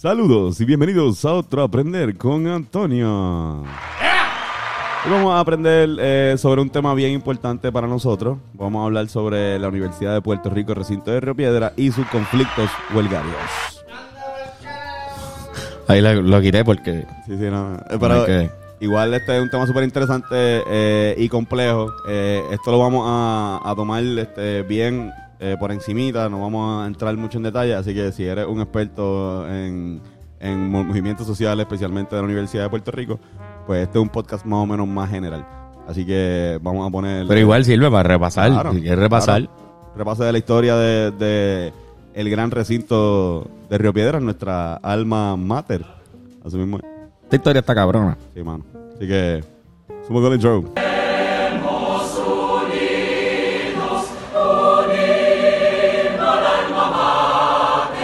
Saludos y bienvenidos a otro Aprender con Antonio. Hoy vamos a aprender eh, sobre un tema bien importante para nosotros. Vamos a hablar sobre la Universidad de Puerto Rico, recinto de Río Piedra y sus conflictos huelgarios. Ahí lo, lo quité porque. Sí, sí, no. eh, pero que- igual este es un tema súper interesante eh, y complejo. Eh, esto lo vamos a, a tomar este, bien eh, por encimita, no vamos a entrar mucho en detalle, así que si eres un experto en, en mo- movimientos sociales, especialmente de la Universidad de Puerto Rico, pues este es un podcast más o menos más general. Así que vamos a poner... Pero igual sirve para repasar. Claro, si quieres repasar. claro. Repaso de la historia de, de el gran recinto de Río Piedra, nuestra alma mater. Así mismo. Esta historia está cabrona. Sí, mano. Así que, sumo con el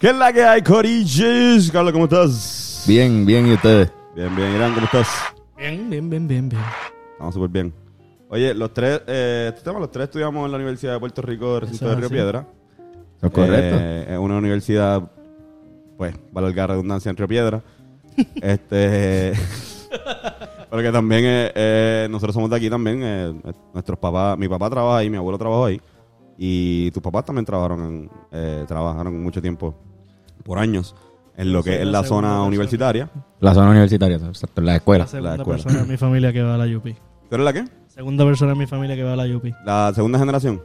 ¿Qué es la que hay, Corillos? Carlos, ¿cómo estás? Bien, bien, ¿y ustedes? Bien, bien. Irán, ¿cómo estás? Bien, bien, bien, bien, bien. Estamos súper bien. Oye, los tres, eh, este tema, los tres estudiamos en la Universidad de Puerto Rico, recinto Eso de Río así. Piedra. ¿Eso es correcto? Eh, es una universidad, pues, valga la redundancia en Río Piedra. este. pero que también eh, eh, nosotros somos de aquí también. eh, nuestros papás, mi papá trabaja ahí, mi abuelo trabajó ahí. Y tus papás también trabajaron, en, eh, trabajaron mucho tiempo, por años, en lo que es la la segunda zona persona. universitaria. La zona universitaria, exacto, la escuela. La segunda escuela. persona en mi familia que va a la UP. ¿Tú eres la qué? Segunda persona en mi familia que va a la UP. La segunda generación.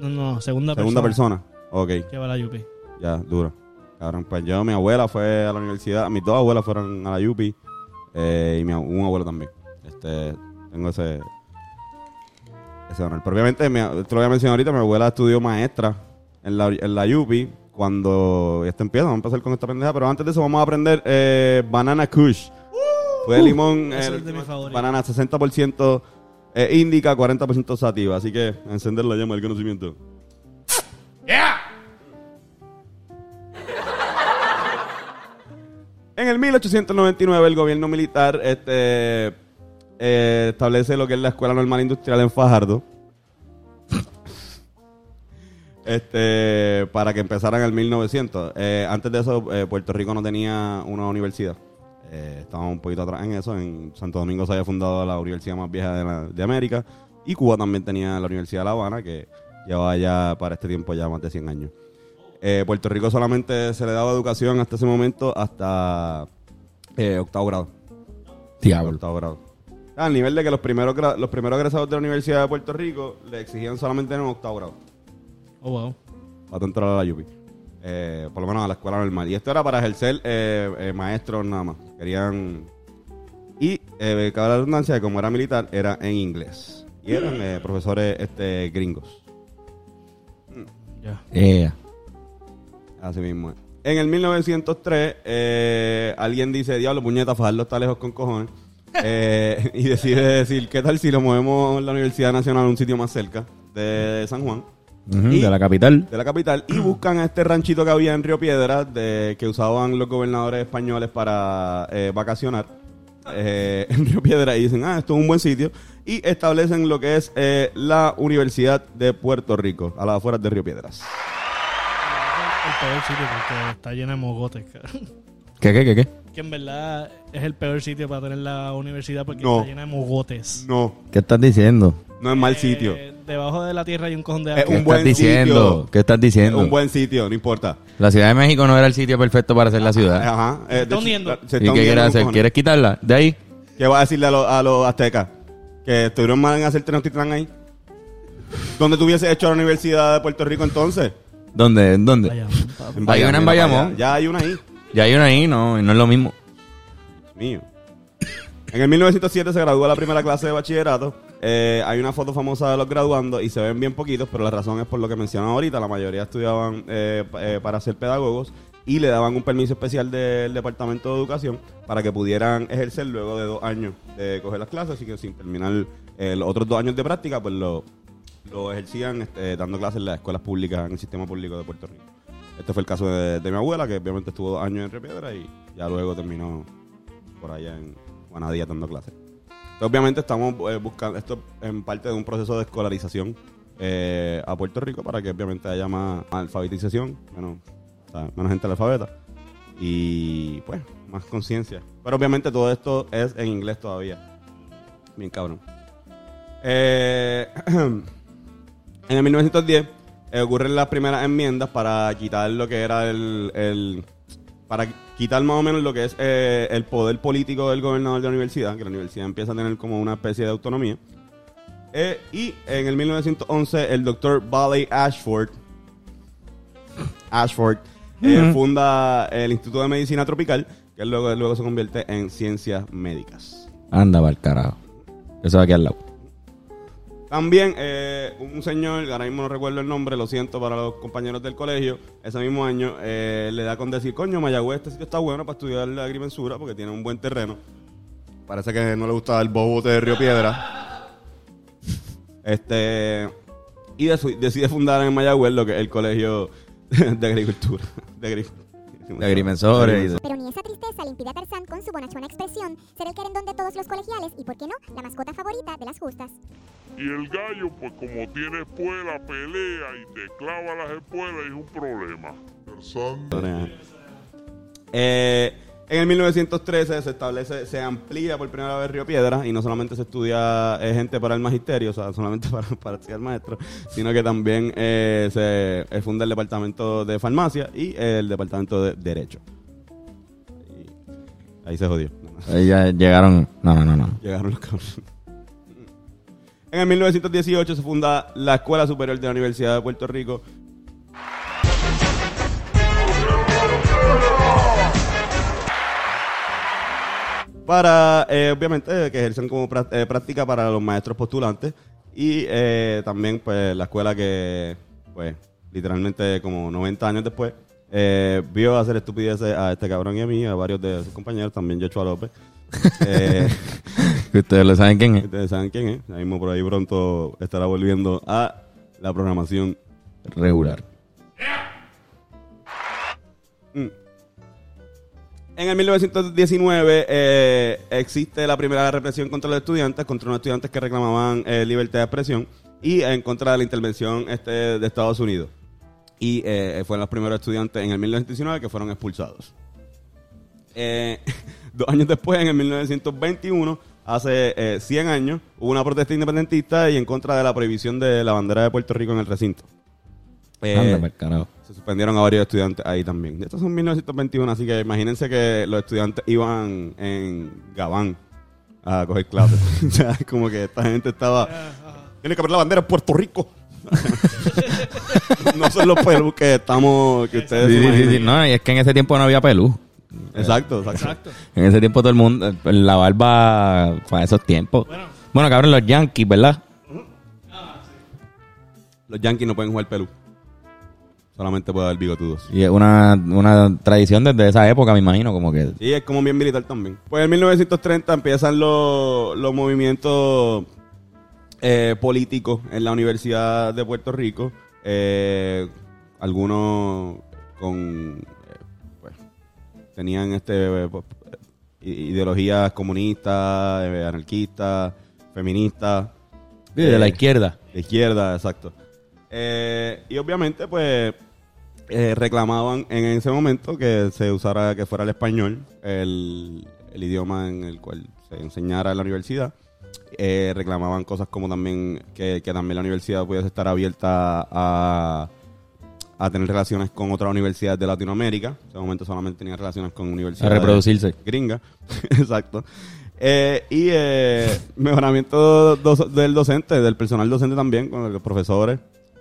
No, no, segunda, Segunda persona, persona. Ok. que va a la UP. Ya, duro. Cabrón, pues yo, mi abuela fue a la universidad, mis dos abuelas fueron a la UPI eh, y mi, un abuelo también. Este, tengo ese, ese honor. Pero obviamente, mi, te lo voy a mencionar ahorita, mi abuela estudió maestra en la, en la UPI cuando esto empieza, vamos a empezar con esta pendeja, pero antes de eso vamos a aprender eh, Banana Kush. Fue de limón, es de mi favorito. banana 60% eh, indica, 40% sativa, así que encender la llama del conocimiento. En el 1899 el gobierno militar este, eh, establece lo que es la Escuela Normal Industrial en Fajardo. Este, para que empezaran en el 1900. Eh, antes de eso, eh, Puerto Rico no tenía una universidad. Eh, estábamos un poquito atrás en eso. En Santo Domingo se había fundado la universidad más vieja de, la- de América. Y Cuba también tenía la Universidad de La Habana, que llevaba ya para este tiempo ya más de 100 años. Eh, Puerto Rico solamente se le daba educación hasta ese momento hasta octavo grado. Diablo. Octavo grado. Al nivel de que los primeros, los primeros egresados de la Universidad de Puerto Rico le exigían solamente en octavo grado Oh, wow. para entrar a la UPI. Eh, por lo menos a la escuela normal. Y esto era para ejercer eh, eh, maestros nada más. Querían... Y eh, cada redundancia, que como era militar, era en inglés. Y eran eh, profesores este, gringos. Ya. Yeah. Así mismo es. En el 1903, eh, alguien dice, diablo, puñeta, Fajardo está lejos con cojones. Eh, y decide decir, ¿qué tal si lo movemos la Universidad Nacional a un sitio más cerca de San Juan? Y- de la capital. de la capital y buscan a este ranchito que había en Río Piedra de, que usaban los gobernadores españoles para eh, vacacionar eh, en Río Piedra y dicen, ah, esto es un buen sitio y establecen lo que es eh, la Universidad de Puerto Rico a las afueras de Río Piedras. El peor sitio porque está lleno de mogotes, cara. ¿Qué, qué, qué, qué? Que en verdad es el peor sitio para tener la universidad porque No. está llena de mogotes. No, ¿Qué estás diciendo? no es mal sitio. Debajo de la tierra hay un cojón de Es agua. ¿Qué un buen estás diciendo? sitio. ¿Qué estás Es diciendo? un buen sitio, no importa. La Ciudad de México no era el sitio perfecto para hacer la ciudad. Ajá. eh, de está hecho, hundiendo. se ¿Y qué hundiendo quieres hacer? ¿Quieres quitarla? ¿De ahí? ¿Qué vas a decirle a los, a los aztecas? ¿Que estuvieron mal en hacer Tenochtitlán ahí? ¿Dónde tuviese hecho la Universidad de Puerto Rico entonces? ¿dónde? ¿En ¿Dónde? Vaya, papi. Hay una en mira, Bayamón. para allá. Ya hay una ahí. Ya hay una ahí, no, y no es lo mismo. mío. En el 1907 se graduó la primera clase de bachillerato. Eh, hay una foto famosa de los graduando y se ven bien poquitos, pero la razón es por lo que mencionaba ahorita. La mayoría estudiaban eh, eh, para ser pedagogos y le daban un permiso especial del Departamento de Educación para que pudieran ejercer luego de dos años de coger las clases, así que sin terminar eh, los otros dos años de práctica, pues lo, lo ejercían este, dando clases en las escuelas públicas, en el sistema público de Puerto Rico. Este fue el caso de, mi abuela, que obviamente estuvo dos años en Río Piedra y ya luego terminó por allá en Juanadía dando clases. Obviamente estamos eh, buscando, esto en parte de un proceso de escolarización eh, a Puerto Rico para que obviamente haya más, alfabetización, menos, o sea, menos gente alfabeta y pues más conciencia. Pero obviamente todo esto es en inglés todavía. Bien cabrón. Eh, en el 1910 eh, ocurren las primeras enmiendas para quitar lo que era el, el- para quitar más o menos lo que es eh, el poder político del gobernador de la universidad, que la universidad empieza a tener como una especie de autonomía. Eh, y en el 1911 el doctor Bally Ashford Ashford eh, funda el Instituto de Medicina Tropical, que luego, luego se convierte en Ciencias Médicas. Anda, para el carajo. Eso va aquí al lado. También eh, un señor, ahora mismo no recuerdo el nombre, lo siento para los compañeros del colegio, ese mismo año eh, le da con decir, coño, Mayagüez, este sitio está bueno para estudiar la agrimensura porque tiene un buen terreno. Parece que no le gustaba el bobote de Río Piedra. Este y decide fundar en Mayagüez lo que es el colegio de agricultura. Agrimensores y Pero ni esa tristeza le impide a Tarzán con su bonachona expresión ser el querendón de todos los colegiales y, por qué no, la mascota favorita de las justas. Y el gallo, pues como tiene espuela, pelea y te clava las espuelas, es un problema. Eh, en el 1913 se establece, se amplía por primera vez Río Piedra y no solamente se estudia eh, gente para el magisterio, o sea, solamente para, para ser maestro, sino que también eh, se eh, funda el departamento de farmacia y el departamento de derecho. Y ahí se jodió. Ahí ya llegaron. No, no, no, no. Llegaron los cabrones. En el 1918 se funda la Escuela Superior de la Universidad de Puerto Rico. Para, eh, obviamente, que ejercen como eh, práctica para los maestros postulantes. Y eh, también, pues, la escuela que, pues, literalmente como 90 años después, eh, vio hacer estupideces a este cabrón y a mí, a varios de sus compañeros, también Joshua López. Eh, Que ustedes lo saben quién es. Ustedes saben quién es. Ahí mismo por ahí pronto estará volviendo a la programación. Regular. En el 1919 eh, existe la primera represión contra los estudiantes, contra unos estudiantes que reclamaban eh, libertad de expresión y en contra de la intervención este, de Estados Unidos. Y eh, fueron los primeros estudiantes en el 1919 que fueron expulsados. Dos años después, en el 1921, hace eh, 100 años, hubo una protesta independentista y en contra de la prohibición de la bandera de Puerto Rico en el recinto. Eh, Anda, se suspendieron a varios estudiantes ahí también. Estos son 1921, así que imagínense que los estudiantes iban en Gabán a coger clases. o sea, como que esta gente estaba... Tiene que ver la bandera de Puerto Rico. no son los pelus que estamos... Que ustedes Sí, sí, sí. No, y es que en ese tiempo no había pelú. Exacto, exacto. Exacto. En ese tiempo todo el mundo, la barba para esos tiempos. Bueno. Bueno, cabrón, los Yankees, ¿verdad? Los yankees no pueden jugar pelú. Solamente puede haber bigotudos. Y es una, una tradición desde esa época, me imagino, como que... Sí, es como bien militar también. Pues en 1930 empiezan los, los movimientos eh, políticos en la Universidad de Puerto Rico. Eh, algunos con... eh, pues, tenían este ideologías comunistas, anarquistas, feministas. De la izquierda. de izquierda, exacto. Eh, y obviamente, pues, eh, reclamaban en ese momento que se usara, que fuera el español, el, el idioma en el cual se enseñara en la universidad. Eh, reclamaban cosas como también que, que también la universidad pudiese estar abierta a, a tener relaciones con otras universidades de Latinoamérica. En ese momento solamente tenía relaciones con A universidades reproducirse. gringa. Exacto. Eh, y eh, mejoramiento dos- del docente, del personal docente también, con los profesores,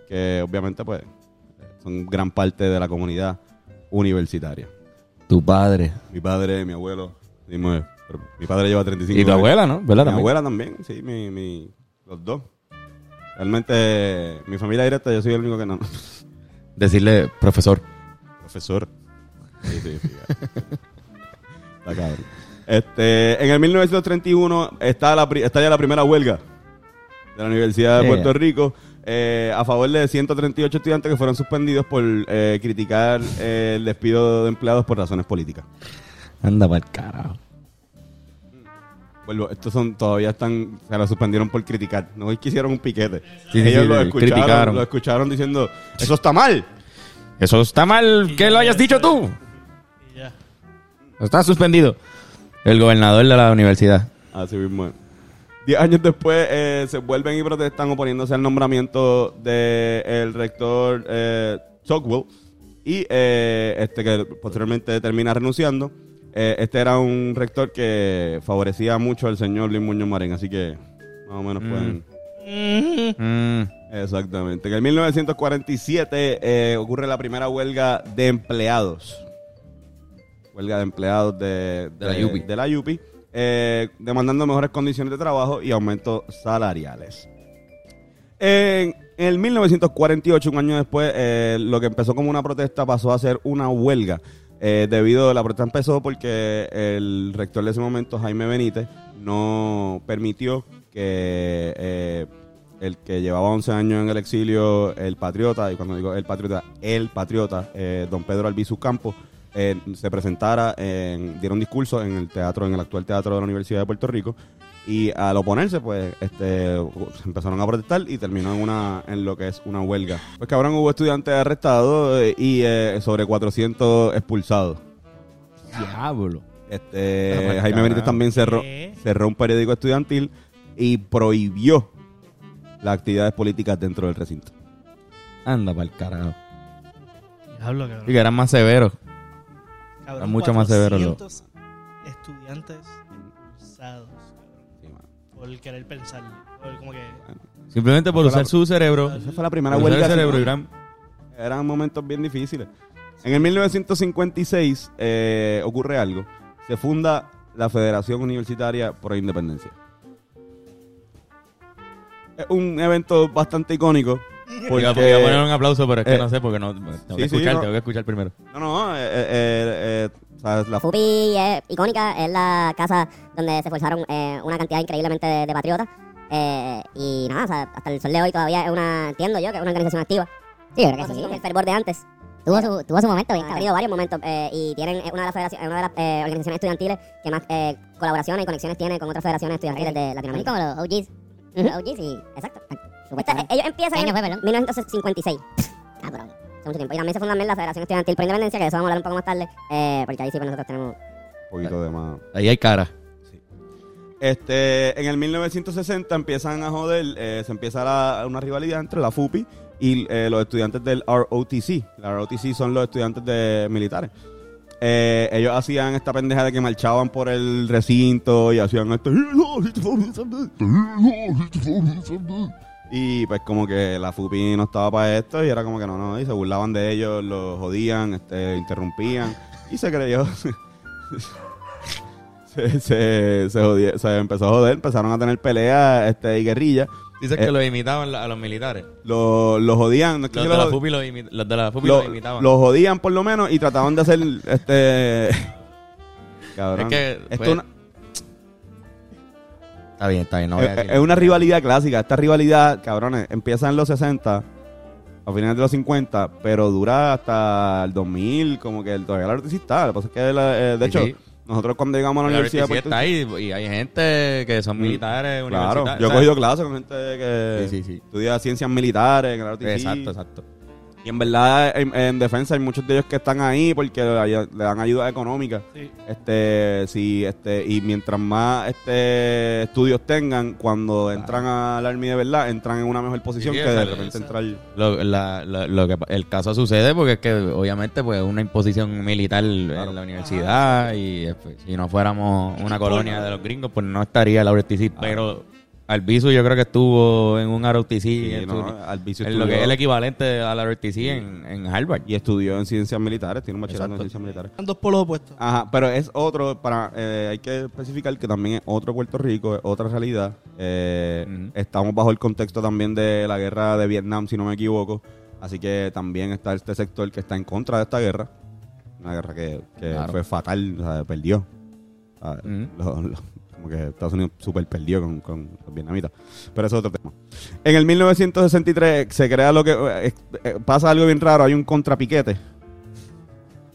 que obviamente pues son gran parte de la comunidad universitaria. Tu padre. Mi padre, mi abuelo, mi, padre lleva 35 Y tu años. abuela, ¿no? ¿Verdad? Mi También. abuela también, sí, mi, mi- los dos. Realmente, mi familia directa, yo soy el único que no. Decirle, profesor. Profesor. Sí, sí, sí. Está cabrón. Este, en el 1931 está, la, pri- está ya la primera huelga de la Universidad de Yeah. Puerto Rico eh, a favor de 138 estudiantes que fueron suspendidos por eh, criticar eh, el despido de empleados por razones políticas. Anda para el carajo. Vuelvo, estos son, todavía están, se lo suspendieron por criticar. No es que hicieron un piquete. Sí, sí, Ellos sí, lo, escucharon, criticaron. lo escucharon diciendo, eso está mal. Eso está mal que lo hayas dicho tú. Y ya. Está suspendido. El gobernador de la universidad. Así mismo. Diez años después eh, se vuelven y protestan oponiéndose al nombramiento del rector eh, y eh, este que posteriormente termina renunciando. Eh, este era un rector que favorecía mucho al señor Luis Muñoz Marín, así que más o menos pueden... Mm. Exactamente. En el 1947 eh, ocurre la primera huelga de empleados. Huelga de empleados de, De la UPI. de la UPI, eh, demandando mejores condiciones de trabajo y aumentos salariales. En el 1948, un año después, eh, lo que empezó como una protesta pasó a ser una huelga. eh, debido a la protesta empezó porque el rector de ese momento, Jaime Benítez, no permitió que el que llevaba 11 años en el exilio, el patriota, y cuando digo el patriota, el patriota, don Pedro Albizu Campos, eh, se presentara, en, diera un discurso en el teatro, en el actual teatro de la Universidad de Puerto Rico, y al oponerse, pues, este, se empezaron a protestar y terminó en una, en lo que es una huelga. Pues cabrón, hubo estudiantes arrestados eh, y eh, sobre 400 expulsados. Diablo. Este, Jaime Benítez también cerró, cerró un periódico estudiantil y prohibió las actividades políticas dentro del recinto. Anda para el carajo. Diablo, Y cabrón. que eran más severos. Cabrón, era mucho más severo, lo- 400 estudiantes expulsados Sí, por querer pensar. Por como que. Simplemente por usar la- su cerebro. Esa fue la primera Por usar huelga. el cerebro. Eran momentos bien difíciles. En el 1956 eh, ocurre algo. Se funda la Federación Universitaria por la Independencia. Es un evento bastante icónico. Porque, voy a poner un aplauso, pero es que eh, no sé, porque no. Tengo sí, que sí, escuchar, no. tengo que escuchar primero. No, no, eh, eh, eh, eh, ¿sabes? La FUPI es icónica, es la casa donde se forzaron eh, una cantidad increíblemente de, de patriotas. Eh, y nada, o sea, hasta el sol de hoy todavía es una, entiendo yo, que es una organización activa. Sí, yo creo que sí, el fervor de antes. Tuvo su, tuvo su momento, bien, ha tenido varios momentos eh, y tienen una de las federaciones, una de las eh, organizaciones estudiantiles que más eh, colaboraciones y conexiones tiene con otras federaciones estudiantiles de Latinoamérica. Como los OGs. OGs y, exacto. Esta- ellos empiezan en 1956. Cabrón. Hace mucho tiempo. Y también se funda también la Federación Estudiantil por Independencia, que de eso vamos a hablar un poco más tarde, eh, porque ahí sí pues nosotros tenemos un poquito de más. Ahí hay cara. Este, en el 1960 empiezan a joder, eh, se empieza la- una rivalidad entre la FUPI y eh, los estudiantes del ROTC. La ROTC son los estudiantes de militares. Eh, ellos hacían esta pendeja de que marchaban por el recinto y hacían esto. Y pues como que la FUPI no estaba para esto y era como que no, no, y se burlaban de ellos, los jodían, este, interrumpían y se creyó. se, se, se, jodía- se empezó a joder, empezaron a tener peleas este, y guerrillas. Dices Eh, que los imitaban a los militares. Los los jodían, no es que Los de, la los- FUPI los, imi- los de la FUPI lo- los imitaban. los jodían por lo menos y trataban de hacer este cabrón Es que, Esto pues, una- Está bien, está bien. No voy a es, decir- es una rivalidad clásica esta rivalidad cabrones empieza en los 60 a finales de los 50 pero dura hasta el 2000 como que el, todavía la RTC está lo que pasa es que la- eh, de Sí, hecho sí. nosotros cuando llegamos a la La universidad Puerto está ahí y hay gente que son Mm, militares, Claro, universitarios. yo he o sea, cogido clases con gente que Sí, sí, sí. estudia ciencias militares en. Exacto, exacto. Y en verdad, en, en defensa hay muchos de ellos que están ahí porque le, le dan ayuda económica. Sí. Este, sí, este, y mientras más este estudios tengan, cuando entran al Army de verdad, entran en una mejor posición Sí, que de repente entrar. Lo, la- lo que, el caso sucede porque es que obviamente pues una imposición militar en la universidad y pues, si no fuéramos una colonia de los gringos pues no estaría la ROTC. Pero Albizu yo creo que estuvo en un ROTC Sí, en, no, su- en lo que es el equivalente a la ROTC en, en Harvard. Y estudió en ciencias militares, tiene un bachillerato en ciencias militares. Están dos polos opuestos. Ajá, pero es otro, para eh, hay que especificar que también es otro Puerto Rico, es otra realidad. Eh. Estamos bajo el contexto también de la guerra de Vietnam, si no me equivoco. Así que también está este sector que está en contra de esta guerra. Una guerra que, que Claro. fue fatal, o sea, perdió. O sea, lo- lo- como que Estados Unidos super perdió con, con los vietnamitas. Pero eso es otro tema. En el 1963 se crea lo que... eh, eh, pasa algo bien raro, hay un contrapiquete.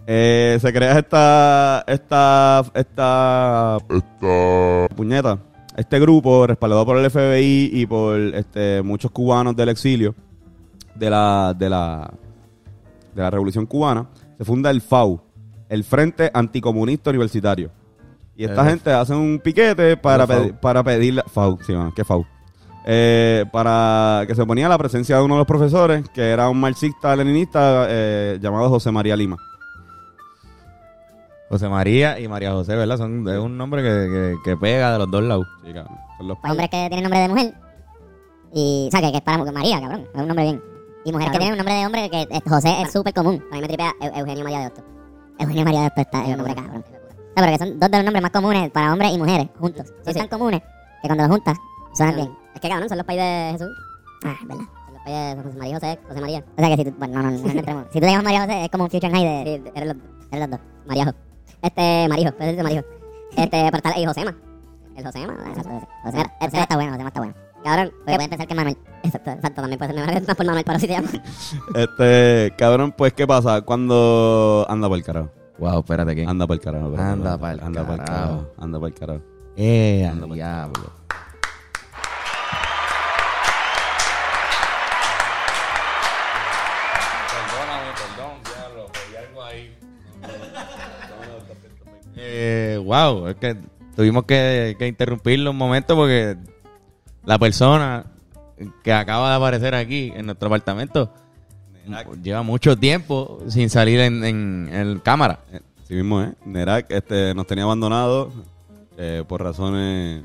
Eh, se crea esta... Esta... Esta... Está puñeta. Este grupo, respaldado por el FBI y por este, muchos cubanos del exilio de la, de la, de la Revolución Cubana, se funda el FAU, el Frente Anticomunista Universitario. Y esta Eh, gente hace un piquete para, para pedir... FAU, sí, mano, ¿qué FAU? Eh, para que se ponía la presencia de uno de los profesores, que era un marxista-leninista eh, llamado José María Lima. José María y María José, ¿verdad? Son, es un nombre que, que, que pega de los dos lados. Sí, cabrón. Son los Hombres que tienen nombre de mujer. Y, o sea, que, que es para mu- María, cabrón. Es un nombre bien. Y mujeres que tienen un nombre de hombre que eh, José es súper común. A mí me tripea Eu- Eugenio María de Hostos. Eugenio María de Hostos está, es un nombre cabrón. No, pero que son dos de los nombres más comunes para hombres y mujeres juntos. Son tan comunes que cuando los juntas suenan bien. Es que cabrón, son los países de Jesús. Ah, es verdad. Son los países de José María José, José María. O sea que si tú, bueno, no, no, no, no entremos. Si tú te llamas María José, es como un future high de, eres los, eres los dos. Mariajo. Este, Marijo, puedes decirte Marijo. Este, pero está, y Josema. El Josema, exacto. Josema, Josema está bueno, Josema está bueno. Cabrón, pues puede pensar que es Manuel. Exacto, exacto, también puede ser Manuel, más por Manuel, pero si te llamas. Este, cabrón, pues, ¿qué pasa? Cuando anda por el carajo. Wow, espérate que. Anda por el carajo. Anda Anda por el carajo. carajo. Anda por el carajo. Eh, Anda al pa'l diablo. Perdóname, perdón, diablo, hay algo ahí. Eh, wow, es que tuvimos que, que interrumpirlo un momento porque la persona que acaba de aparecer aquí en nuestro apartamento lleva mucho tiempo sin salir en, en, en cámara. Sí mismo, ¿eh? Nerak este, nos tenía abandonado eh, por razones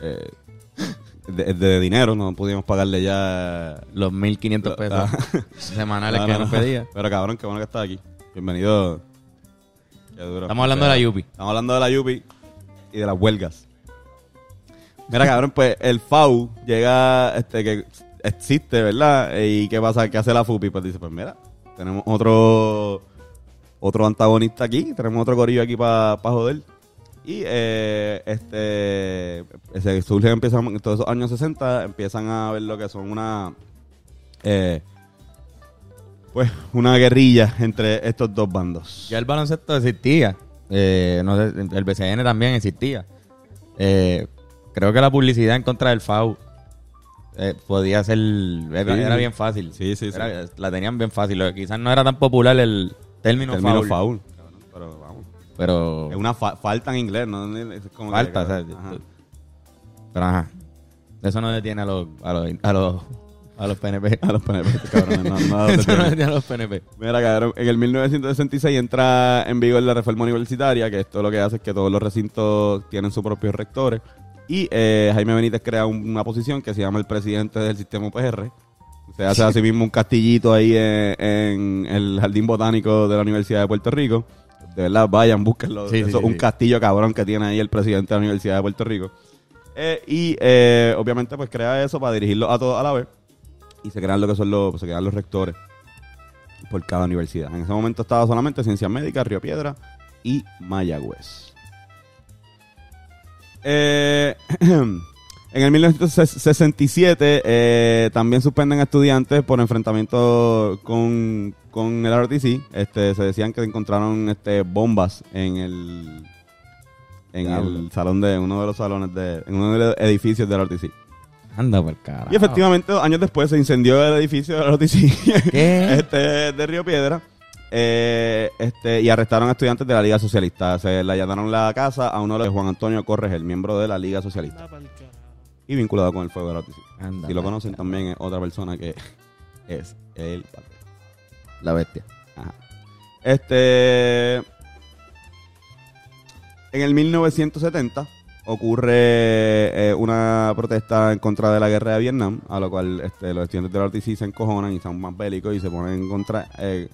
eh, de, de dinero. No pudimos pagarle ya... Los 1.500 Lo- pesos ah. semanales No, que no, nos no. pedía. Pero cabrón, qué bueno que estás aquí. Bienvenido. Qué duro. Estamos hablando de la Yupi. Estamos hablando de la Yupi y de las huelgas. Mira, cabrón, pues el FAU llega, este, que existe, ¿verdad? ¿Y qué pasa? ¿Qué hace la FUPI? Pues dice, pues mira, tenemos otro otro antagonista aquí, tenemos otro corillo aquí para joder. Y eh, este surge, empiezan, en todos esos años 60, empiezan a ver lo que son una eh, pues una guerrilla entre estos dos bandos. Ya el baloncesto existía. Eh, el BCN también existía. Eh, creo que la publicidad en contra del FAU eh, podía ser. Era, Sí, era bien fácil. Sí, sí, sí. La tenían bien fácil. Que Quizás no era tan popular el término, Término foul, foul. cabrón, Pero vamos. Pero. Es una fa- falta en inglés, ¿no? Es como que, falta, cabrón, ¿sabes? ajá. Pero ajá. Eso no detiene a los, a los, a los, a los PNP. A los PNP, cabrones, no, no, Eso no a los PNP. Mira, cabrón, en el 1966 entra en vigor la reforma universitaria, que esto lo que hace es que todos los recintos tienen sus propios rectores. Y eh, Jaime Benítez crea un- una posición que se llama el presidente del sistema UPR. Se hace así mismo un castillito ahí en, en el Jardín Botánico de la Universidad de Puerto Rico. De verdad, vayan, búsquenlo. Sí, sí, Eso es sí, un sí. castillo cabrón que tiene ahí el presidente de la Universidad de Puerto Rico. Eh, y eh, obviamente pues crea eso para dirigirlo a todos a la vez. Y se crean lo que son los, se crean los rectores por cada universidad. En ese momento estaba solamente Ciencias Médicas, Río Piedra y Mayagüez. Eh, en el 1967 eh, también suspenden a estudiantes por enfrentamiento con, con el RTC. Este, se decían que encontraron este, bombas en el en Diablo. el salón de uno de los salones de en uno de los edificios del RTC. Anda por carajo. Y efectivamente, dos años después se incendió el edificio del RTC ¿Qué? este, de Río Piedra. Eh, este, y arrestaron a estudiantes de la Liga Socialista. Se le allanaron la casa a uno de los Juan Antonio Corres, el miembro de la Liga Socialista. Y vinculado con el fuego RTC. Anda Si lo conocen, también es otra persona que es el padre. La bestia. Ajá. Este. En el 1970 ocurre eh, una protesta en contra de la guerra de Vietnam, a lo cual este, los estudiantes del RTC se encojonan y son más bélicos y se ponen en contra eh,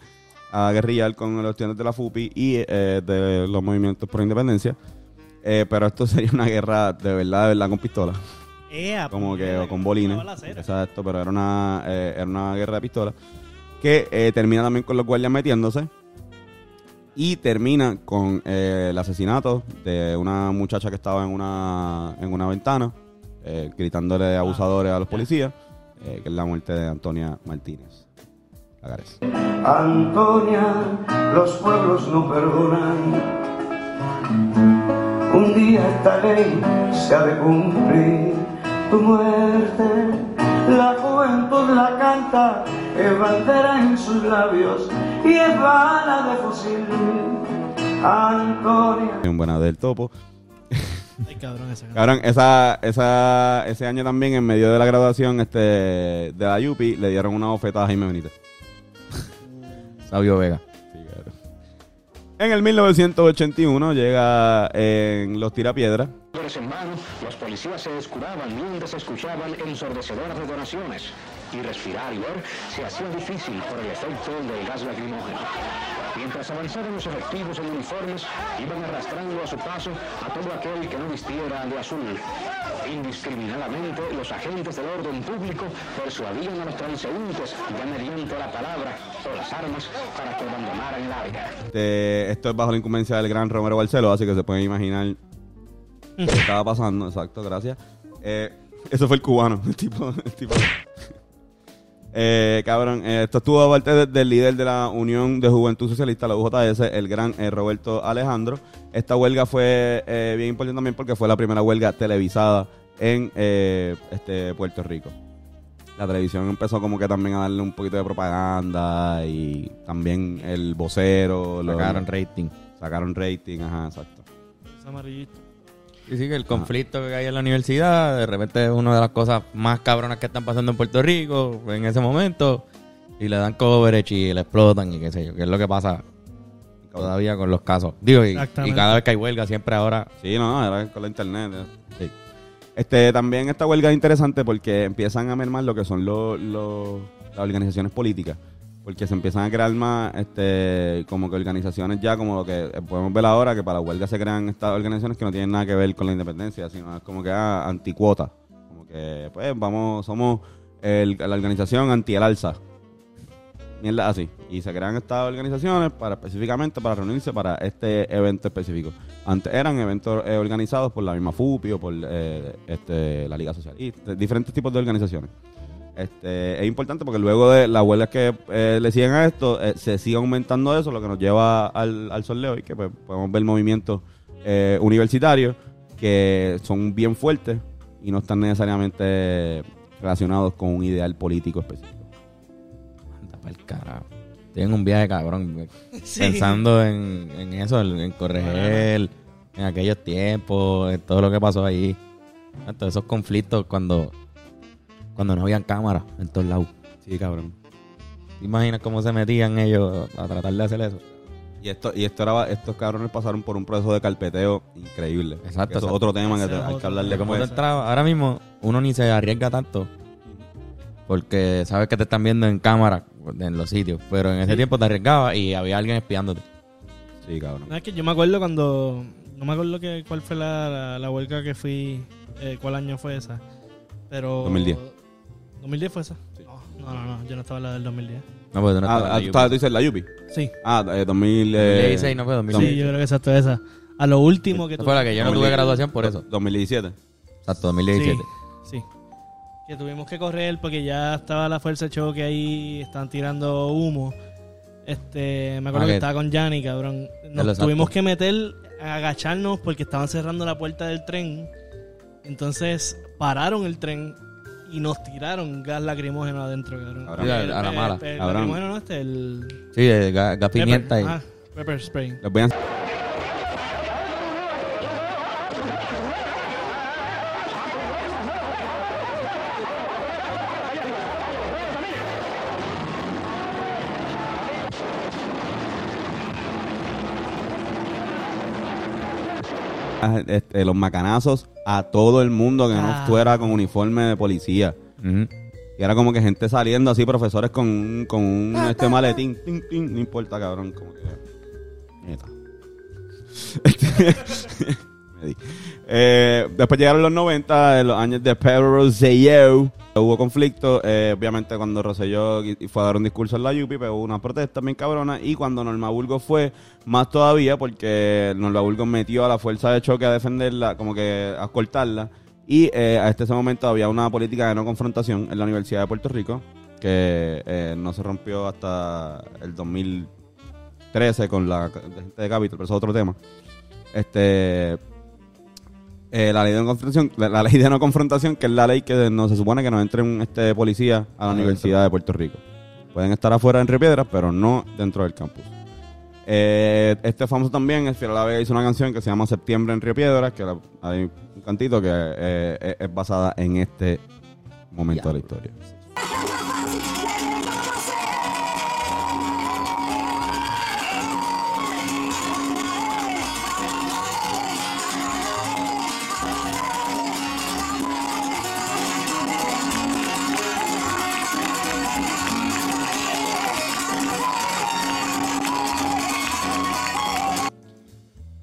a guerrillar con los estudiantes de la FUPI y eh, de los movimientos por independencia. Eh, pero esto sería una guerra de verdad, de verdad con pistolas Ea, como que o con bolines. Exacto, pero era una, eh, era una guerra de pistolas. Que termina también con los guardias metiéndose. Y termina con el asesinato de una muchacha que estaba en una, en una ventana, gritándole abusadores a los policías, que es la muerte de Antonia Martínez. Lagares. Antonia, los pueblos no perdonan. Un día esta ley se ha de cumplir. Tu muerte, la juventud la canta, es bandera en sus labios y es bala de fusil. Antonia. Un buena del topo. Ay, cabrón, esa canción. Cabrón, esa, esa, ese año también, en medio de la graduación este, de la Yupi, le dieron una bofetada a Jaime Benítez. Sabio Vega. Sí. En el 1981 llega en Los Tirapiedras. Flores en mano, los policías se descuraban mientras escuchaban ensordecedoras detonaciones. Y respirar y ver se hacía difícil por el efecto del gas lacrimógeno. Mientras avanzaban los efectivos en uniformes, iban arrastrando a su paso a todo aquel que no vistiera de azul. Indiscriminadamente, los agentes del orden público persuadían a los transeúntes ya mediante la palabra o las armas para que abandonaran el área. Este, esto es bajo la incumbencia del gran Romero Barceló, así que se pueden imaginar qué estaba pasando. Exacto, gracias. Eh, eso fue el cubano, el tipo. El tipo. Eh, cabrón, eh, esto estuvo aparte de- del líder de la Unión de Juventud Socialista, la UJS, el gran eh, Roberto Alejandro. Esta huelga fue eh, bien importante también porque fue la primera huelga televisada en eh, este Puerto Rico. La televisión empezó como que también a darle un poquito de propaganda y también el vocero. Sacaron rating. Sacaron rating, ajá, exacto. Ese amarillito. Y sí, que el conflicto que hay en la universidad, de repente es una de las cosas más cabronas que están pasando en Puerto Rico en ese momento. Y le dan coverage y le explotan y qué sé yo, que es lo que pasa todavía con los casos. Digo, y, Exactamente. y cada vez que hay huelga, siempre ahora. Sí, no, era con la internet. Sí. Este, también esta huelga es interesante porque empiezan a mermar lo que son los, los- las organizaciones políticas. Porque se empiezan a crear más este, como que organizaciones ya, como lo que eh, podemos ver ahora, que para la huelga se crean estas organizaciones que no tienen nada que ver con la independencia, sino es como que ah, anticuota. Como que, pues, vamos, somos el- la organización anti el alza. Así. Y se crean estas organizaciones para específicamente para reunirse para este evento específico. Antes eran eventos eh, organizados por la misma FUPI o por eh, este, la Liga Socialista, diferentes tipos de organizaciones. Este, es importante porque luego de las huelgas que eh, le siguen a esto, eh, se sigue aumentando eso, lo que nos lleva al, al sol de hoy, que pues, podemos ver movimientos eh, universitarios que son bien fuertes y no están necesariamente relacionados con un ideal político específico. Anda pa'l carajo. Estoy en un viaje cabrón. Sí. Pensando en, en eso, en, en corregir, en aquellos tiempos, en todo lo que pasó ahí. Todos esos conflictos cuando, cuando no habían cámaras en todos lados. Sí, cabrón. ¿Te imaginas cómo se metían ellos a tratar de hacer eso? Y esto, y esto era, estos cabrones pasaron por un proceso de carpeteo increíble. Exacto, Eso es otro tema que te- hay que hablar De cómo entrabas. Ahora mismo uno ni se arriesga tanto. Porque sabes que te están viendo en cámara en los sitios. Pero en ese tiempo te arriesgabas y había alguien espiándote. Sí, cabrón. No, es que yo me acuerdo cuando. No me acuerdo que, cuál fue la, la, la huelga que fui. eh, ¿Cuál año fue esa? Pero. 2010. ¿2010 fue esa? No, no, no, no, yo no estaba en la del 2010. No, pues tú no estabas Ah, en ah, la tú, UP. estabas- tú dices la Yupi. Sí, Ah, eh, 2000. eh, 2016, no fue 2016. sí, yo creo que exacto esa. A lo último que Esa fue la que yo no tuve 2000. graduación por eso. 2017. Exacto, 2017. Sí, sí. Que tuvimos que correr porque ya estaba la fuerza de choque ahí, estaban tirando humo. Este, me acuerdo Ah, que que- estaba con Yanni, cabrón. Nos exacto. tuvimos que meter, agacharnos porque estaban cerrando la puerta del tren. Entonces pararon el tren y nos tiraron gas lacrimógeno adentro, cabrón. Cabrón. Sí, a- a la El- mala. el- el lacrimógeno no este, el Sí, de ga- gas pimienta pepper, y... ajá, pepper spray. Les voy a este, los macanazos a todo el mundo que no Ah. fuera con uniforme de policía. Ujú. Y era como que gente saliendo así, profesores con un, con un este maletín. Tin, tin, no importa, cabrón. Como que. Neta. Me di. Eh, después llegaron los 90, eh, los años de Pedro Rosselló. Hubo conflicto. eh, obviamente, cuando Rosselló fue a dar un discurso en la UPI, pues hubo una protesta bien cabrona. Y cuando Norma Burgos fue, más todavía, porque Norma Burgos metió a la fuerza de choque a defenderla, como que a cortarla. Y eh, a este ese momento había una política de no confrontación en la Universidad de Puerto Rico, que eh, no se rompió hasta el 2013 con la gente de Capitol, pero eso es otro tema. Este. Eh, la ley de no confrontación, la, la ley de no confrontación, que es la ley que no se supone que no entren este policía a la Universidad de Puerto Rico. Pueden estar afuera en Río Piedras, pero no dentro del campus. Eh, este famoso también, el Fiel Vega hizo una canción que se llama Septiembre en Río Piedras, que la- hay un cantito que eh, es- es basada en este momento de la historia.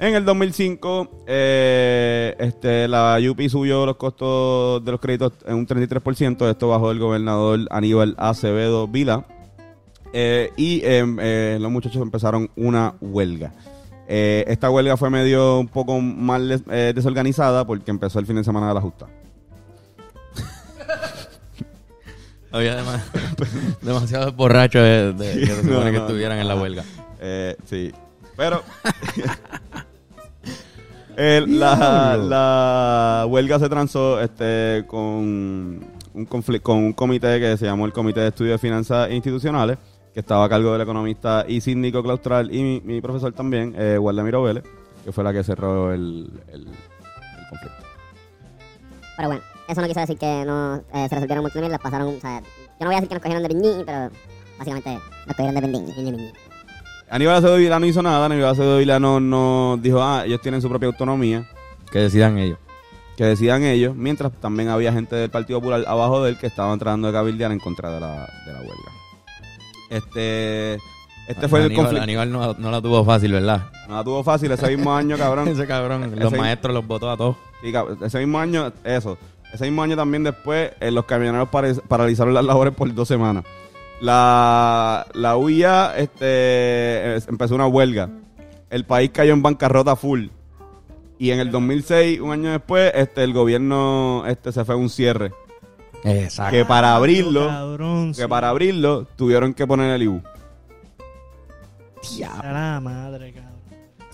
En el 2005, eh, este, la UPI subió los costos de los créditos en un 33%, esto bajo el gobernador Aníbal Acevedo Vila. Eh, y eh, eh, los muchachos empezaron una huelga. Esta huelga fue medio un poco mal des- desorganizada porque empezó el fin de semana de la justa. Había dema- demasiados borrachos de, de- que se supone No, que no, estuvieran en la huelga. Sí. Pero. el- la, la huelga se transó este, con, un con un comité que se llamó el Comité de Estudios de Finanzas Institucionales, que estaba a cargo del economista y síndico claustral y mi, mi profesor también, eh, Waldemiro Vélez, que fue la que cerró el, el- el conflicto. Pero bueno, eso no quiso decir que no eh, se resolvieron muchas mierdas, pasaron, o sea, yo no voy a decir que nos cogieron de piñi, pero básicamente nos cogieron de pendiñi. Aníbal Acevedo Vilá no hizo nada, Aníbal Acevedo Vilá no, no dijo, ah, ellos tienen su propia autonomía. Que decidan ellos. que decidan ellos, mientras también había gente del Partido Popular abajo de él que estaban tratando de cabildear en contra de la, de la huelga. Este, este fue el conflicto. Aníbal no, no la tuvo fácil, ¿verdad? No la tuvo fácil ese mismo año, cabrón. Ese cabrón, los Ese- maestros los votó a todos. Sí, ese mismo año, eso. Ese mismo año también después, eh, los camioneros paralizaron las labores por dos semanas. La, la UIA este, es- empezó una huelga. El país cayó en bancarrota full. Y en el 2006, un año después, este, el gobierno este, se fue a un cierre. Exacto. Que para abrirlo, Cabrón, que sí. para abrirlo, tuvieron que poner el IBU. A la madre, cabrón.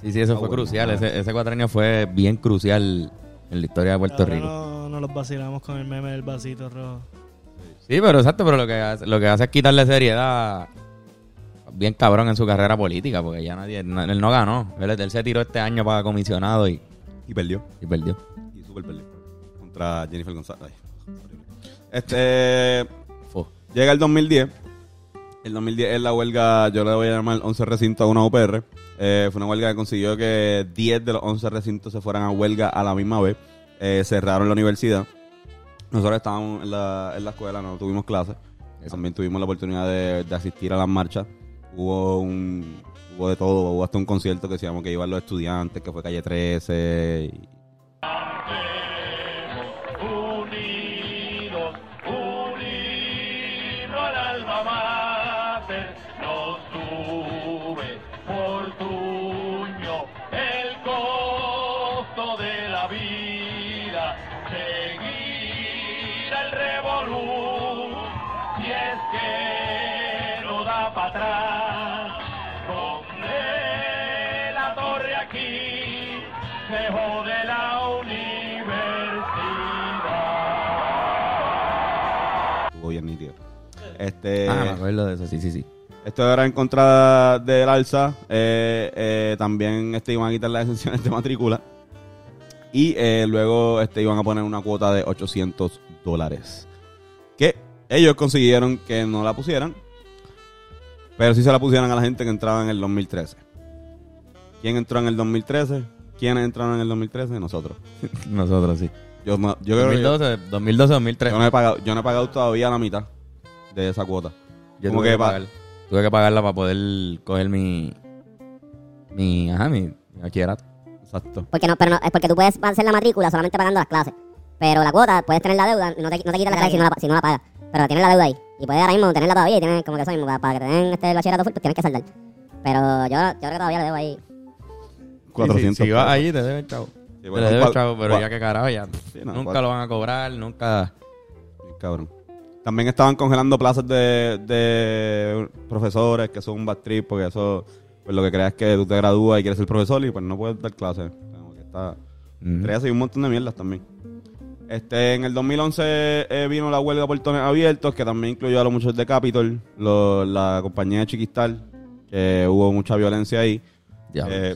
Sí, sí, eso Ah, fue bueno, crucial. Ese, ese cuatrenio fue bien crucial en la historia de Puerto Rico. No, no los vacilamos con el meme del vasito rojo. Sí, pero exacto, pero lo que hace, lo que hace es quitarle seriedad bien cabrón en su carrera política, porque ya nadie, na- él no ganó. Él, él se tiró este año para comisionado y, Y perdió. y perdió. Y súper perdió. Contra Jennifer González. Ay, horrible. Este. Llega el 2010. El 2010 es la huelga, yo le voy a llamar 11 recintos a una UPR. Eh, fue una huelga que consiguió que 10 de los 11 recintos se fueran a huelga a la misma vez. Eh, cerraron la universidad. Nosotros estábamos en la, en la escuela, no tuvimos clases. También tuvimos la oportunidad de, de asistir a las marchas. Hubo un hubo de todo, hubo hasta un concierto que se llamó que iban los estudiantes, que fue calle 13. y- aquí se jode la universidad. Estuvo bien nítido. Este, Ah, me acuerdo de eso, sí, sí, sí. Esto era en contra del alza. Eh, eh, también este, iban a quitar las exenciones de matrícula. Y eh, luego este, iban a poner una cuota de 800 dólares. Que ellos consiguieron que no la pusieran. Pero sí se la pusieran a la gente que entraba en el 2013. ¿Quién entró en el 2013? ¿Quiénes entraron en el 2013? Nosotros. Nosotros sí. Yo, no- yo creo que yo, 2012, 2012, 2013. yo no he pagado, yo no he pagado todavía la mitad de esa cuota. Yo como tuve que que, pagar, tuve que pagarla para poder coger mi. Mi. Ajá, mi, mi bachillerato. Exacto. Porque no, pero no, es porque tú puedes hacer la matrícula solamente pagando las clases. Pero la cuota, puedes tener la deuda, no te, no te quitan la clase si no la, si no la pagas. Pero tienes la deuda ahí. Y puedes ahora mismo tenerla todavía y tienes como que eso mismo, para, para que te den este, el bachillerato full, pues tienes que saldar. Pero yo, yo creo que todavía le debo ahí. 400 Si, si vas allí, te deben chavo. Sí, te deben chavo, pero ya que carajo, ya. Sí, no, nunca cuatro- lo van a cobrar, nunca. Cabrón. También estaban congelando plazas de, de profesores, que son un bad trip, porque eso, pues lo que creas es que tú te gradúas y quieres ser profesor y pues no puedes dar clases. Como que está... Así un montón de mierdas también. Este, en el 2011 eh, vino la huelga Portones Abiertos, que también incluyó a los muchachos de Capitol, lo- la compañía de Chiquistal, que hubo mucha violencia ahí. Ya. Eh,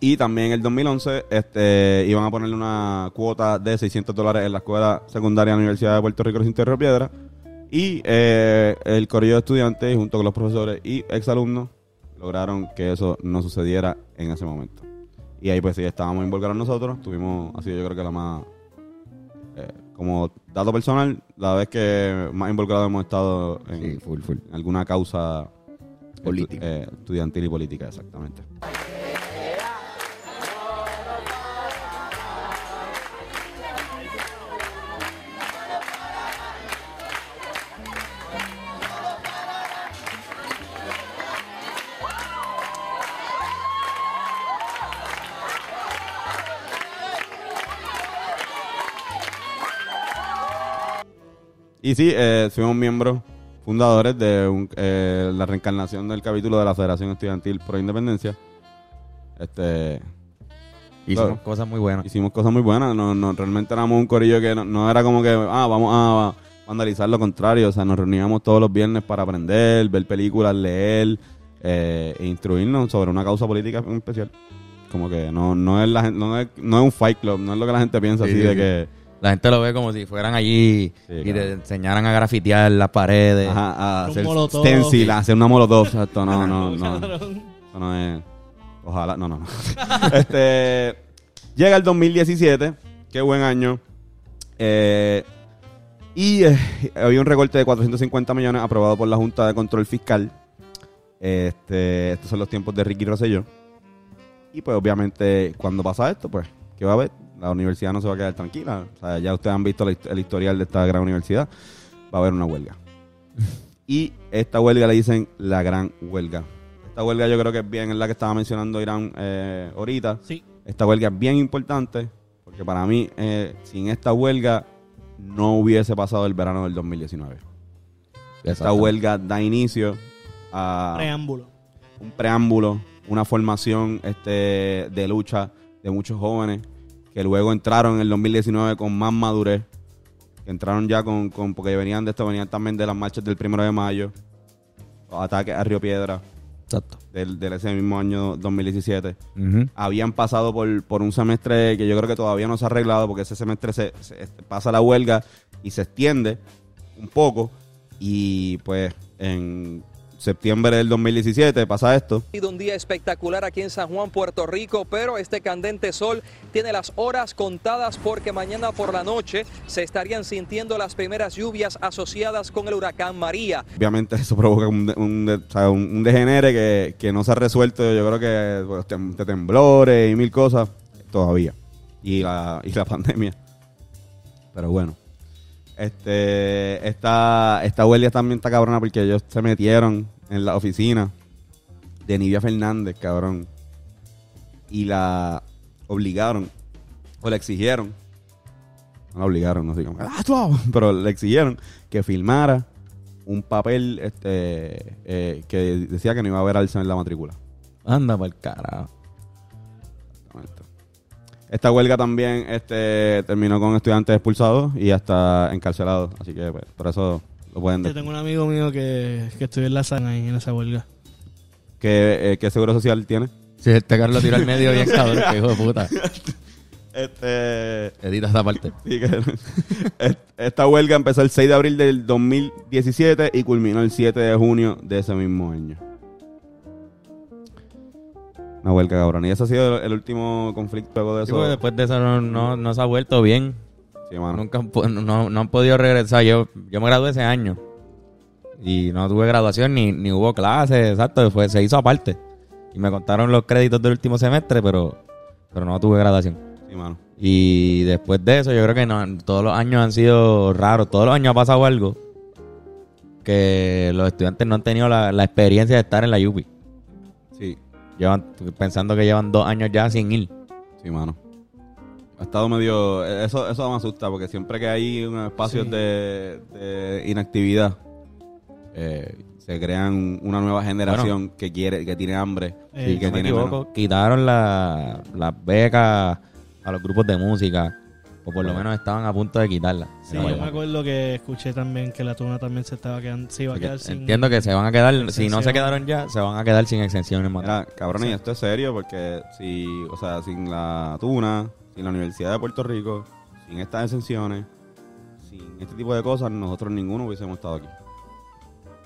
y también en el 2011 este, iban a ponerle una cuota de 600 dólares en la escuela secundaria de la Universidad de Puerto Rico, Recinto de Río Piedra. Y eh, el corillo de estudiantes, junto con los profesores y exalumnos, lograron que eso no sucediera en ese momento. Y ahí pues sí, estábamos involucrados nosotros. Tuvimos, así yo creo que la más... eh, como dato personal, la vez que más involucrados hemos estado en, Sí, full, full. en alguna causa Política. eh, estudiantil y política, exactamente. Y sí, eh, fuimos miembros fundadores de un- eh, la reencarnación del capítulo de la Federación Estudiantil Pro Independencia. Este, Hicimos Claro. cosas muy buenas. hicimos cosas muy buenas. No, no, realmente éramos un corillo que no, no era como que, ah, vamos a vandalizar lo contrario. O sea, nos reuníamos todos los viernes para aprender, ver películas, leer eh, e instruirnos sobre una causa política en especial. Como que no, no, es la, no, es, no es un fight club, no es lo que la gente piensa Sí, así sí, de que... La gente lo ve como si fueran allí Sí, y claro. te enseñaran a grafitear las paredes. Ajá, a hacer molotov. stencil, a hacer una molotov. Exacto, no, no, no. Eso no es. Ojalá, no, no, no. este. Llega el 2017. Qué buen año. Eh, y eh, había un recorte de 450 millones aprobado por la Junta de Control Fiscal. Este, estos son los tiempos de Ricky Rosselló. Y pues obviamente cuando pasa esto, pues, ¿qué va a haber? La universidad no se va a quedar tranquila. O sea, ya ustedes han visto el historial de esta gran universidad. Va a haber una huelga. y esta huelga le dicen la gran huelga. Esta huelga yo creo que es bien, es la que estaba mencionando Irán eh, ahorita. Sí. Esta huelga es bien importante porque para mí, eh, sin esta huelga, no hubiese pasado el verano del 2019. Esta huelga da inicio a Preámbulo. un preámbulo, una formación este, de lucha de muchos jóvenes que luego entraron en el 2019 con más madurez, que entraron ya con, con porque venían de esto, venían también de las marchas del primero de mayo, los ataques a Río Piedra Exacto. del, del ese mismo año 2017 Ujú. habían pasado por, por un semestre que yo creo que todavía no se ha arreglado porque ese semestre se, se- este, pasa la huelga y se extiende un poco y pues en septiembre del 2017 pasa esto. Ha sido un día espectacular aquí en San Juan, Puerto Rico, pero este candente sol tiene las horas contadas porque mañana por la noche se estarían sintiendo las primeras lluvias asociadas con el huracán María. obviamente eso provoca un, un, un- degenere que, que no se ha resuelto yo creo que pues, tem- de temblores y mil cosas todavía. Y la, y la pandemia. Pero bueno este esta esta huelga también está cabrona porque ellos se metieron en la oficina de Nivia Fernández cabrón. Y la obligaron o le exigieron no la obligaron no sé cómo "Ah, tú vas", pero le exigieron que filmara un papel este eh, que decía que no iba a haber alza en la matrícula. Anda para el carajo. Esta huelga también este, terminó con estudiantes expulsados y hasta encarcelados. Así que pues, por eso lo pueden Yo tengo un amigo mío que, que estudió en la sana ahí en esa huelga. ¿Qué, eh, ¿Qué seguro social tiene? Si este Carlos tira al medio bien cabrón, que hijo de puta. Este, Edita esa parte. sí que- esta huelga empezó el 6 de abril del 2017 y culminó el 7 de junio de ese mismo año. Una huelga cabrón. Y ese ha sido el último conflicto luego de Sí, eso. porque después de eso no, no, no se ha vuelto bien. Sí, mano. Nunca han no, no han podido regresar. Yo, yo me gradué ese año. Y no tuve graduación ni, ni hubo clases, exacto. Fue, se hizo aparte. Y me contaron los créditos del último semestre, pero, pero no tuve graduación. Sí, mano. Y después de eso, yo creo que no, todos los años han sido raros. Todos los años ha pasado algo que los estudiantes no han tenido la, la experiencia de estar en la UPI. Llevan, pensando que llevan dos años ya sin ir. sí, mano. Ha estado medio... Eso, eso me asusta porque siempre que hay unos espacios Sí. de, de inactividad, eh, se crean una nueva generación que quiere, que tiene hambre Eh, y que me equivoco, menos. quitaron la- las becas a los grupos de música. O por lo menos estaban a punto de quitarlas. Sí, yo me acuerdo que escuché también que la tuna también se estaba quedando, se iba a quedar sin... Entiendo que se van a quedar, si no se quedaron ya, se van a quedar sin exenciones. Mira, cabrón, y esto es serio porque si, o sea, sin la tuna, sin la Universidad de Puerto Rico, sin estas exenciones, sin este tipo de cosas, nosotros ninguno hubiésemos estado aquí.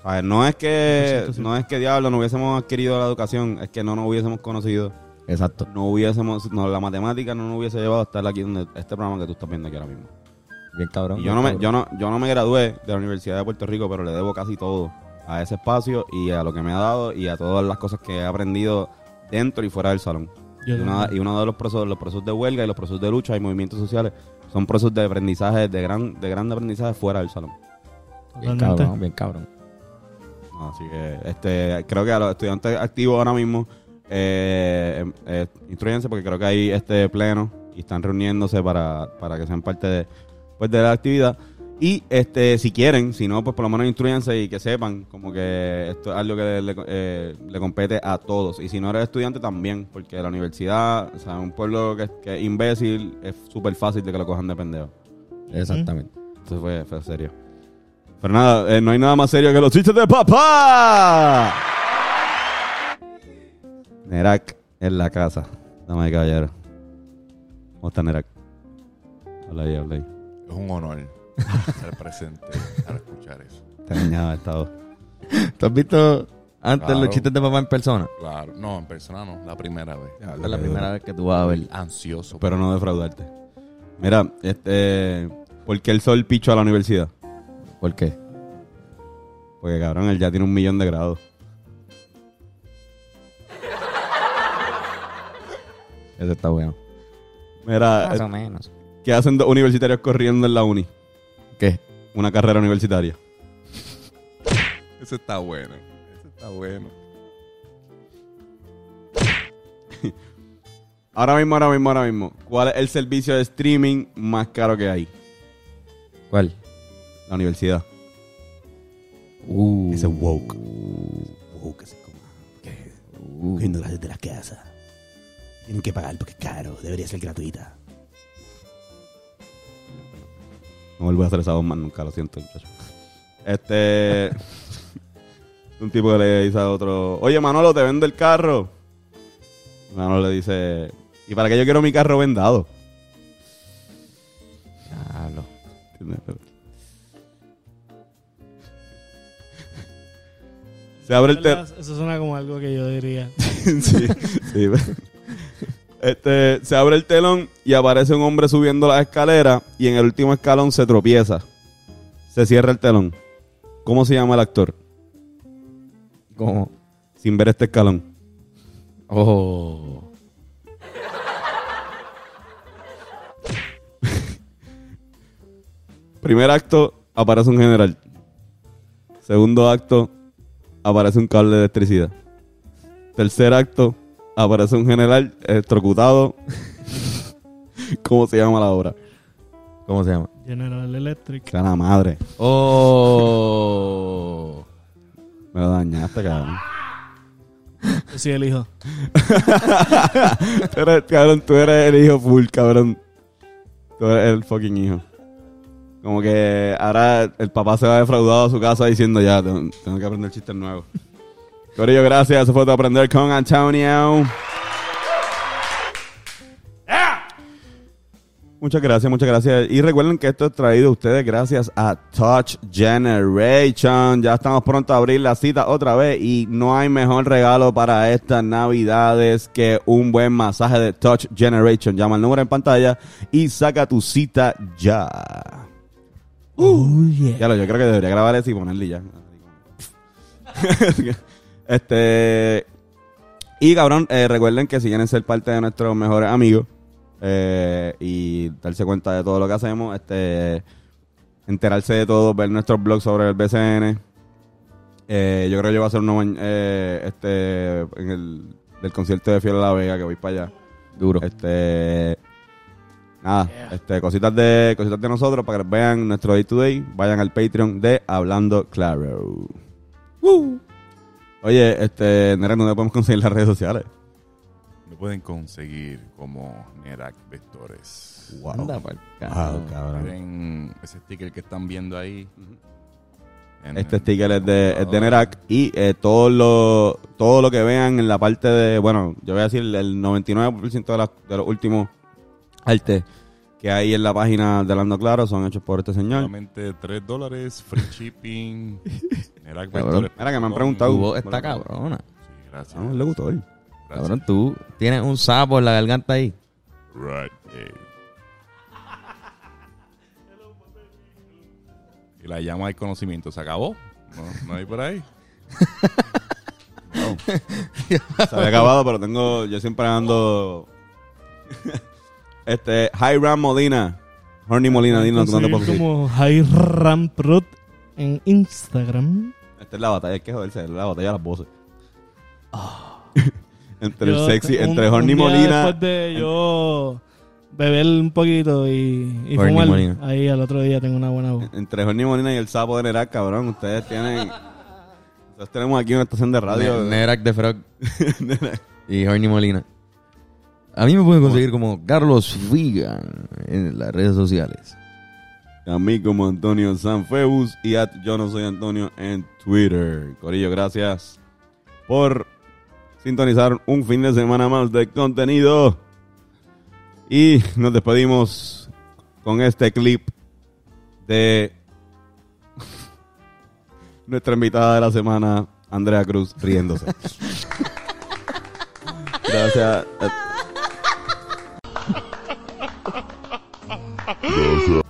O sea, no es que, 100% sí. no es que diablo no hubiésemos adquirido la educación, es que no nos hubiésemos conocido, Exacto. no hubiésemos, no, la matemática no nos hubiese llevado a estar aquí donde este programa que tú estás viendo aquí ahora mismo. Bien cabrón. Y bien yo no me, cabrón. yo no, yo no me gradué de la Universidad de Puerto Rico, pero le debo casi todo a ese espacio y a lo que me ha dado y a todas las cosas que he aprendido dentro y fuera del salón. Yo Y, una- también. y uno de los procesos, los procesos de huelga y los procesos de lucha y movimientos sociales son procesos de aprendizaje, de gran, de gran aprendizaje fuera del salón. Bien Totalmente. cabrón, bien cabrón. Así que este, creo que a los estudiantes activos ahora mismo, eh, eh, instruyense porque creo que hay este pleno y están reuniéndose para, para que sean parte de, pues, de la actividad. Y este si quieren, si no, pues por lo menos instruyense y que sepan como que esto es algo que le, eh, le compete a todos. Y si no eres estudiante también, porque la universidad, o sea, un pueblo que, que es imbécil, es súper fácil de que lo cojan de pendejo. Exactamente. Entonces fue, fue serio. Pero nada, eh, no hay nada más serio que los chistes de papá. Nerak en la casa. Dame de caballero. ¿Cómo está Nerak? Habla ahí, habla ahí. Es un honor estar presente al escuchar eso. Te engañaba estado. ¿Tú has visto antes Claro. los chistes de papá en persona? Claro, no, en persona no, la primera vez. Es la primera vez que tú vas a ver. Ansioso. Pero no defraudarte. Mira, este. ¿Por qué el sol pichó a la universidad? ¿Por qué? Porque cabrón, él ya tiene un millón de grados. Eso está bueno. Mira, Más eh, o menos. ¿qué hacen dos universitarios corriendo en la uni? ¿Qué? Una carrera universitaria. Ese está bueno. Ese está bueno. Ahora mismo, ahora mismo, ahora mismo. ¿Cuál es el servicio de streaming más caro que hay? ¿Cuál? La universidad. Uh. Ese woke. Woke, así como. Que, cogiendo las de las casas. Tienen que pagar porque es caro. Debería ser gratuita. No vuelvo a hacer esa voz más nunca, lo siento, muchachos. Este. un tipo que le dice a otro: Oye, Manolo, te vendo el carro. Manolo le dice: ¿Y para qué yo quiero mi carro vendado? Diablo. ¿Entiendes? Se abre el teléfono. Eso suena como algo que yo diría. sí, sí. Este, se abre el telón y aparece un hombre subiendo las escaleras y en el último escalón se tropieza. Se cierra el telón. ¿Cómo se llama el actor? ¿Cómo? Sin ver este escalón. Oh. Primer acto, aparece un general. Segundo acto, aparece un cable de electricidad. Tercer acto, aparece un general electrocutado. ¿Cómo se llama la obra? ¿Cómo se llama? General Electric. La madre. Oh. Me lo dañaste, cabrón. Yo soy el hijo. Tú eres, cabrón, tú eres el hijo full, cabrón. Tú eres el fucking hijo. Como que ahora el papá se va defraudado a su casa diciendo ya, tengo, tengo que aprender chistes nuevos. Corillo, gracias. Eso fue todo aprender con Antonio. Muchas gracias, muchas gracias. Y recuerden que esto es traído a ustedes gracias a Touch Generation. Ya estamos pronto a abrir la cita otra vez y no hay mejor regalo para estas navidades que un buen masaje de Touch Generation. Llama el número en pantalla y saca tu cita ya. Ya lo, yo creo que debería grabar eso y ponerle ya. este. Y cabrón, eh, recuerden que si quieren ser parte de nuestros mejores amigos, eh, y darse cuenta de todo lo que hacemos, este enterarse de todo, ver nuestros blogs sobre el BCN. Eh, yo creo que yo voy a hacer uno ma- eh, este en el del concierto de Fiel a la Vega que voy para allá. Duro. Este nada, este cositas de cositas de nosotros para que vean nuestro day to day, vayan al Patreon de Hablando Claro. Oye, este, Nere, ¿dónde podemos conseguir las redes sociales? Lo pueden conseguir como Nerac Vectores. Wow. Anda pa'l Wow, carajo. cabrón. Ven ese sticker que están viendo ahí. En Este sticker es de, es de. Nerac y eh, todo, lo, todo lo que vean en la parte de, bueno, yo voy a decir el 99% de, las- de los últimos artes que hay en la página de Hablando Claro son hechos por este señor. Solamente 3 dólares, free shipping. Mira que me han preguntado. Tu voz está cabrona. Sí, gracias. No, el locutor. Gracias. Cabrón, tú tienes un sapo en la garganta ahí. Right. eh. Y la llama del conocimiento se acabó. No, no hay por ahí. Se había acabado, pero tengo, yo siempre ando... este, Hiram Molina. Horny Molina, dinos puedo conseguir. como Hiram Prot en Instagram. Esta es la batalla, hay que joderse, es la batalla de las voces. entre Yo el sexy, un- entre un Horny día Molina... Después de yo beber un poquito y, y Horny fumar, Molina. ahí al otro día tengo una buena voz. Entre Horny Molina y el sapo de Nerak, cabrón, ustedes tienen... Nosotros tenemos aquí una estación de radio. Ne- Nerac de Frog y Horny Molina. A mí me pueden conseguir como Carlos Vigan en las redes sociales. A mí como Antonio Sanfeus y a Yo No Soy Antonio en Twitter. Corillo, gracias por sintonizar un fin de semana más de contenido. Y nos despedimos con este clip de nuestra invitada de la semana, Andrea Cruz, riéndose. Gracias. Gracias.